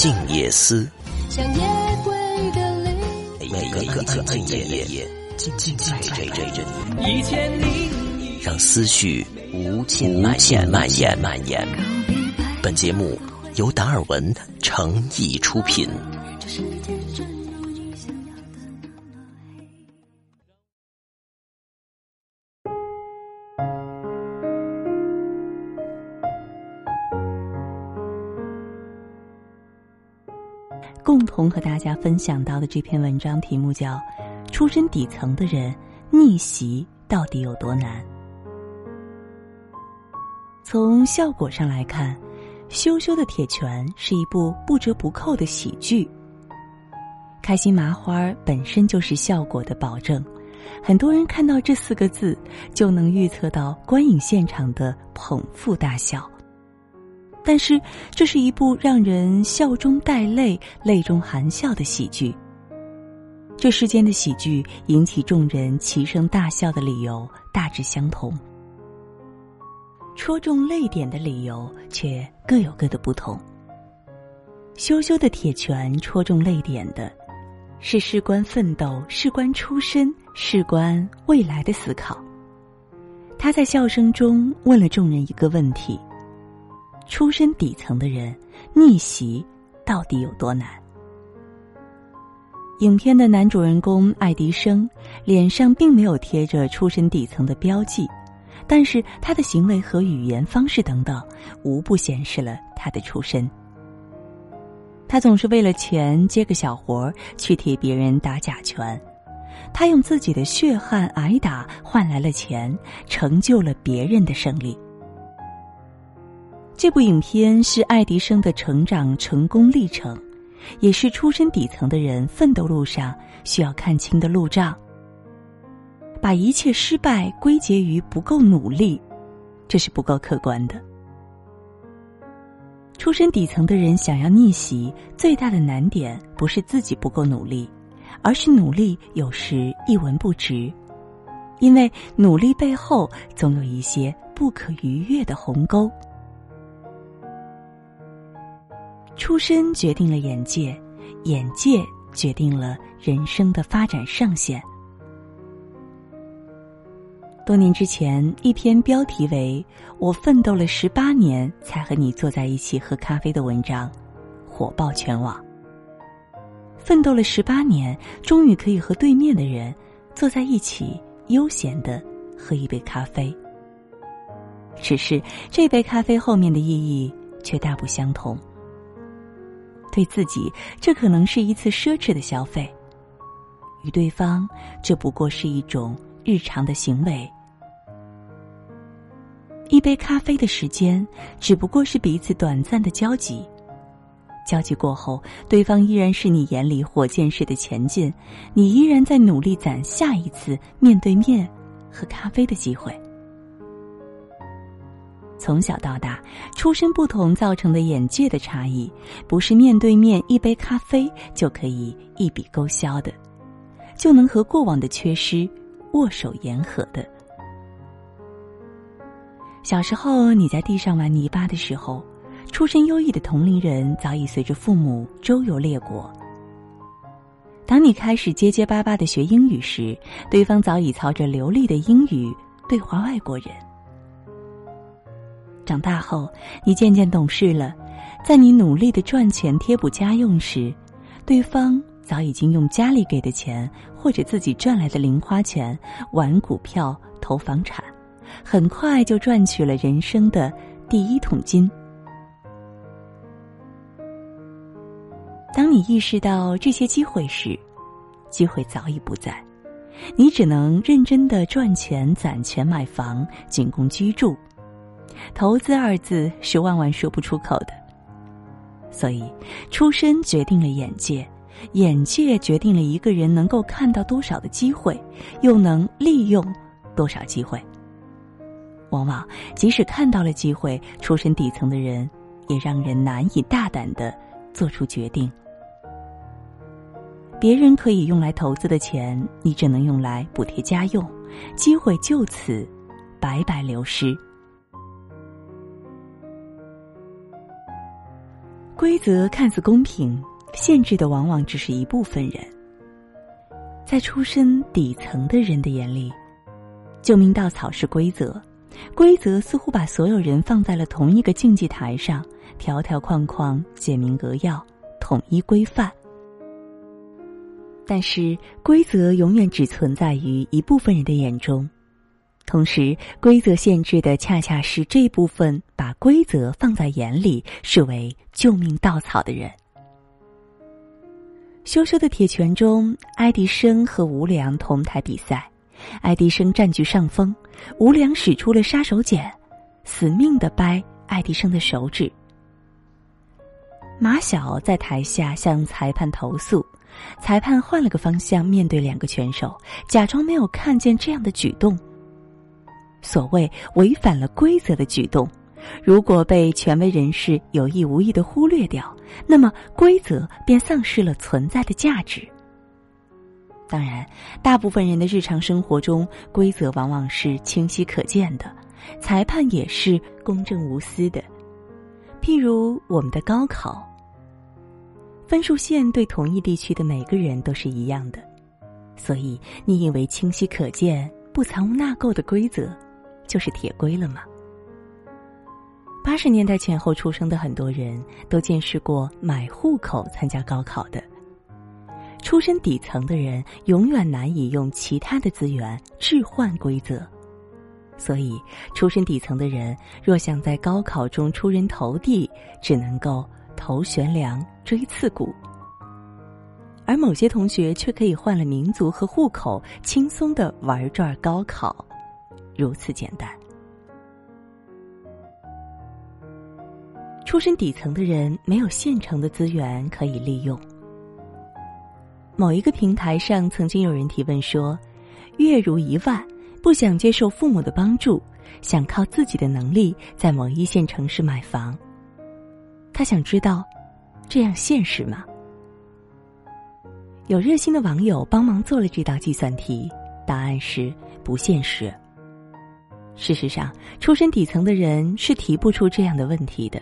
静夜思，像夜归的灵。每个个静夜夜，静静陪着你，一千零让思绪无尽蔓延蔓延蔓延。本节目由达尔文诚意出品。这世界共同和大家分享到的这篇文章题目叫《出身底层的人逆袭到底有多难》。从效果上来看，《羞羞的铁拳》是一部不折不扣的喜剧。开心麻花本身就是效果的保证，很多人看到这四个字就能预测到观影现场的捧腹大笑。但是，这是一部让人笑中带泪、泪中含笑的喜剧。这世间的喜剧引起众人齐声大笑的理由大致相同，戳中泪点的理由却各有各的不同。羞羞的铁拳戳中泪点的，是事关奋斗、事关出身、事关未来的思考。他在笑声中问了众人一个问题。出身底层的人逆袭到底有多难？影片的男主人公爱迪生脸上并没有贴着出身底层的标记，但是他的行为和语言方式等等，无不显示了他的出身。他总是为了钱接个小活儿去替别人打假拳，他用自己的血汗挨打换来了钱，成就了别人的胜利。这部影片是爱迪生的成长成功历程，也是出身底层的人奋斗路上需要看清的路障。把一切失败归结于不够努力，这是不够客观的。出身底层的人想要逆袭，最大的难点不是自己不够努力，而是努力有时一文不值，因为努力背后总有一些不可逾越的鸿沟。出身决定了眼界，眼界决定了人生的发展上限。多年之前，一篇标题为“我奋斗了十八年才和你坐在一起喝咖啡”的文章，火爆全网。奋斗了十八年，终于可以和对面的人坐在一起，悠闲的喝一杯咖啡。只是这杯咖啡后面的意义却大不相同。对自己，这可能是一次奢侈的消费；与对方，这不过是一种日常的行为。一杯咖啡的时间，只不过是彼此短暂的交集。交集过后，对方依然是你眼里火箭式的前进，你依然在努力攒下一次面对面喝咖啡的机会。从小到大，出身不同造成的眼界的差异，不是面对面一杯咖啡就可以一笔勾销的，就能和过往的缺失握手言和的。小时候你在地上玩泥巴的时候，出身优异的同龄人早已随着父母周游列国。当你开始结结巴巴的学英语时，对方早已操着流利的英语对话外国人。长大后，你渐渐懂事了，在你努力的赚钱贴补家用时，对方早已经用家里给的钱或者自己赚来的零花钱玩股票、投房产，很快就赚取了人生的第一桶金。当你意识到这些机会时，机会早已不在，你只能认真的赚钱、攒钱买房，仅供居住。投资二字是万万说不出口的，所以出身决定了眼界，眼界决定了一个人能够看到多少的机会，又能利用多少机会。往往即使看到了机会，出身底层的人也让人难以大胆的做出决定。别人可以用来投资的钱，你只能用来补贴家用，机会就此白白流失。规则看似公平，限制的往往只是一部分人。在出身底层的人的眼里，救命稻草是规则，规则似乎把所有人放在了同一个竞技台上，条条框框简明扼要，统一规范。但是，规则永远只存在于一部分人的眼中，同时，规则限制的恰恰是这部分把规则放在眼里、视为救命稻草的人。羞羞的铁拳中，爱迪生和吴良同台比赛，爱迪生占据上风，吴良使出了杀手锏，死命的掰爱迪生的手指。马晓在台下向裁判投诉。裁判换了个方向面对两个拳手，假装没有看见这样的举动。所谓违反了规则的举动，如果被权威人士有意无意的忽略掉，那么规则便丧失了存在的价值。当然，大部分人的日常生活中，规则往往是清晰可见的，裁判也是公正无私的。譬如我们的高考。分数线对同一地区的每个人都是一样的，所以你以为清晰可见、不藏污纳垢的规则，就是铁规了吗？八十年代前后出生的很多人都见识过买户口参加高考的。出身底层的人永远难以用其他的资源置换规则，所以出身底层的人若想在高考中出人头地，只能够。头悬梁，锥刺股。而某些同学却可以换了民族和户口，轻松的玩转高考，如此简单。出身底层的人没有现成的资源可以利用。某一个平台上曾经有人提问说：“月入一万，不想接受父母的帮助，想靠自己的能力在某一线城市买房。”他想知道，这样现实吗？有热心的网友帮忙做了这道计算题，答案是不现实。事实上，出身底层的人是提不出这样的问题的，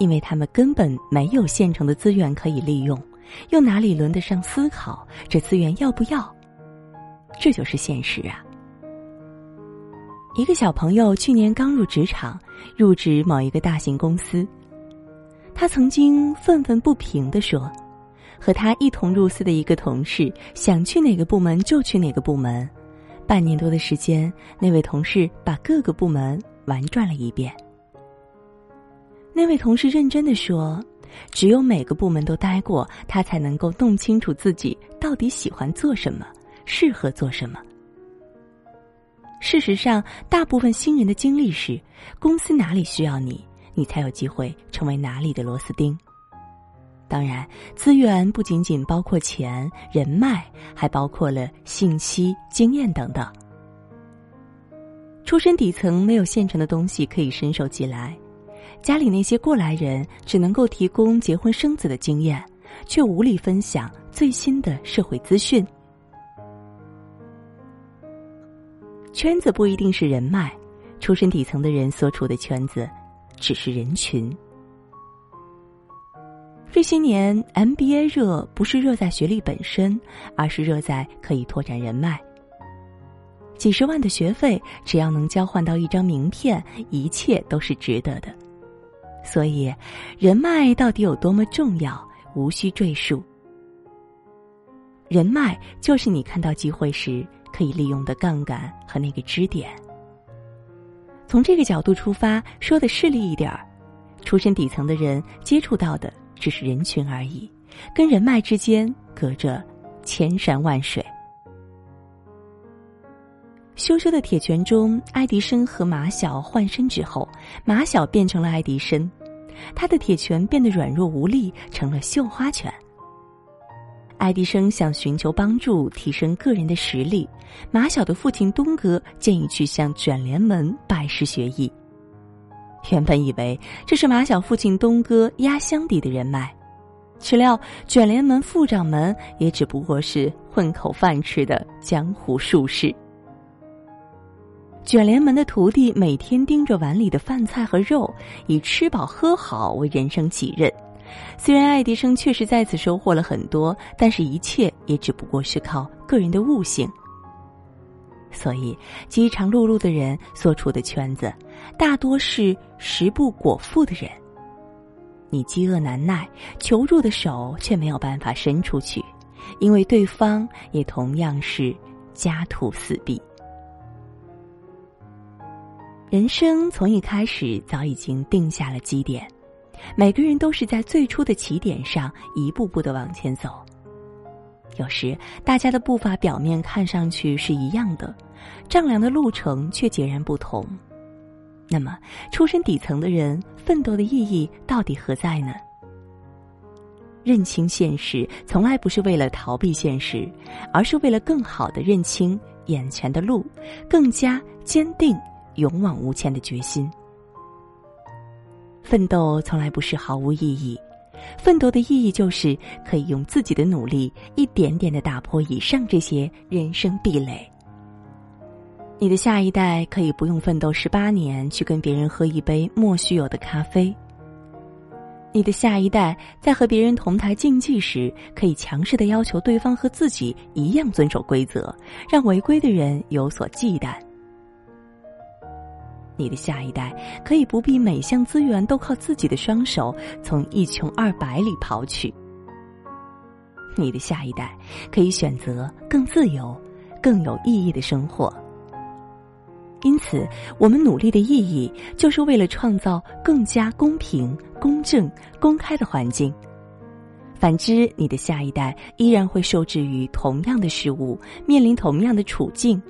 因为他们根本没有现成的资源可以利用，又哪里轮得上思考这资源要不要？这就是现实啊！一个小朋友去年刚入职场，入职某一个大型公司。他曾经愤愤不平地说：“和他一同入司的一个同事，想去哪个部门就去哪个部门。半年多的时间，那位同事把各个部门玩转了一遍。”那位同事认真的说：“只有每个部门都待过，他才能够弄清楚自己到底喜欢做什么，适合做什么。”事实上，大部分新人的经历是：公司哪里需要你。你才有机会成为哪里的螺丝钉。当然，资源不仅仅包括钱、人脉，还包括了信息、经验等等。出身底层没有现成的东西可以伸手即来，家里那些过来人只能够提供结婚生子的经验，却无力分享最新的社会资讯。圈子不一定是人脉，出身底层的人所处的圈子。只是人群。这些年，MBA 热不是热在学历本身，而是热在可以拓展人脉。几十万的学费，只要能交换到一张名片，一切都是值得的。所以，人脉到底有多么重要，无需赘述。人脉就是你看到机会时可以利用的杠杆和那个支点。从这个角度出发，说的势利一点儿，出身底层的人接触到的只是人群而已，跟人脉之间隔着千山万水。羞羞的铁拳中，爱迪生和马小换身之后，马小变成了爱迪生，他的铁拳变得软弱无力，成了绣花拳。爱迪生想寻求帮助，提升个人的实力。马小的父亲东哥建议去向卷帘门拜师学艺。原本以为这是马小父亲东哥压箱底的人脉，岂料卷帘门副掌门也只不过是混口饭吃的江湖术士。卷帘门的徒弟每天盯着碗里的饭菜和肉，以吃饱喝好为人生己任。虽然爱迪生确实在此收获了很多，但是一切也只不过是靠个人的悟性。所以，饥肠辘辘的人所处的圈子，大多是食不果腹的人。你饥饿难耐，求助的手却没有办法伸出去，因为对方也同样是家徒四壁。人生从一开始早已经定下了基点，每个人都是在最初的起点上一步步的往前走。有时大家的步伐表面看上去是一样的，丈量的路程却截然不同。那么，出身底层的人奋斗的意义到底何在呢？认清现实，从来不是为了逃避现实，而是为了更好的认清眼前的路，更加坚定勇往无前的决心。奋斗从来不是毫无意义，奋斗的意义就是可以用自己的努力，一点点的打破以上这些人生壁垒。你的下一代可以不用奋斗十八年去跟别人喝一杯莫须有的咖啡。你的下一代在和别人同台竞技时，可以强势的要求对方和自己一样遵守规则，让违规的人有所忌惮。你的下一代可以不必每项资源都靠自己的双手从一穷二白里刨取。你的下一代可以选择更自由、更有意义的生活。因此，我们努力的意义，就是为了创造更加公平、公正、公开的环境。反之，你的下一代依然会受制于同样的事物，面临同样的处境。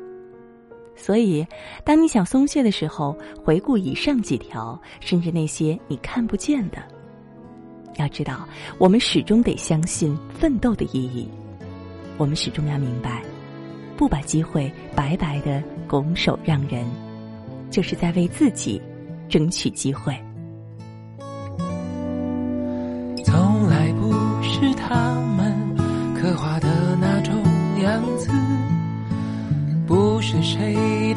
所以，当你想松懈的时候，回顾以上几条，甚至那些你看不见的。要知道，我们始终得相信奋斗的意义。我们始终要明白。不把机会白白的拱手让人，就是在为自己争取机会。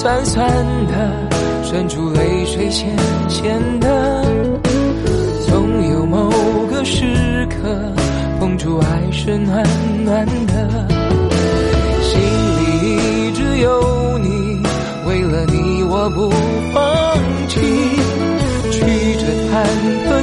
酸酸的，渗出泪水咸咸的，总有某个时刻，碰触爱是暖暖的。心里一直有你，为了你我不放弃。曲折坎坷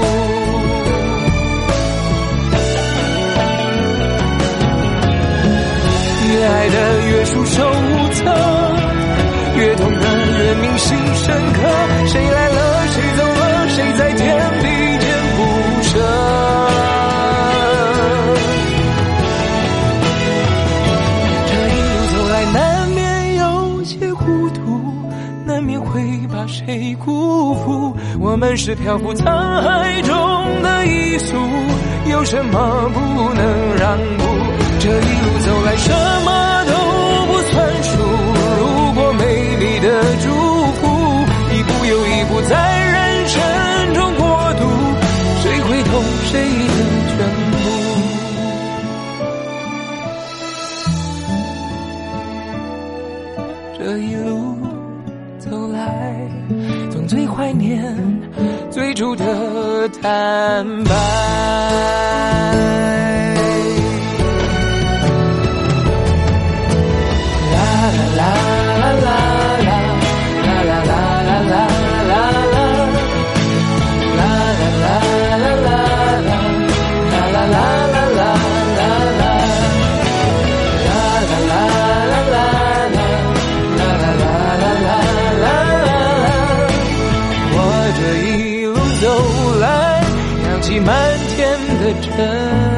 些糊涂，难免会把谁辜负？我们是漂浮沧海中的一粟，有什么不能让步？这一路走来，什么都不算数。如果美丽的祝路走来，总最怀念最初的坦白。我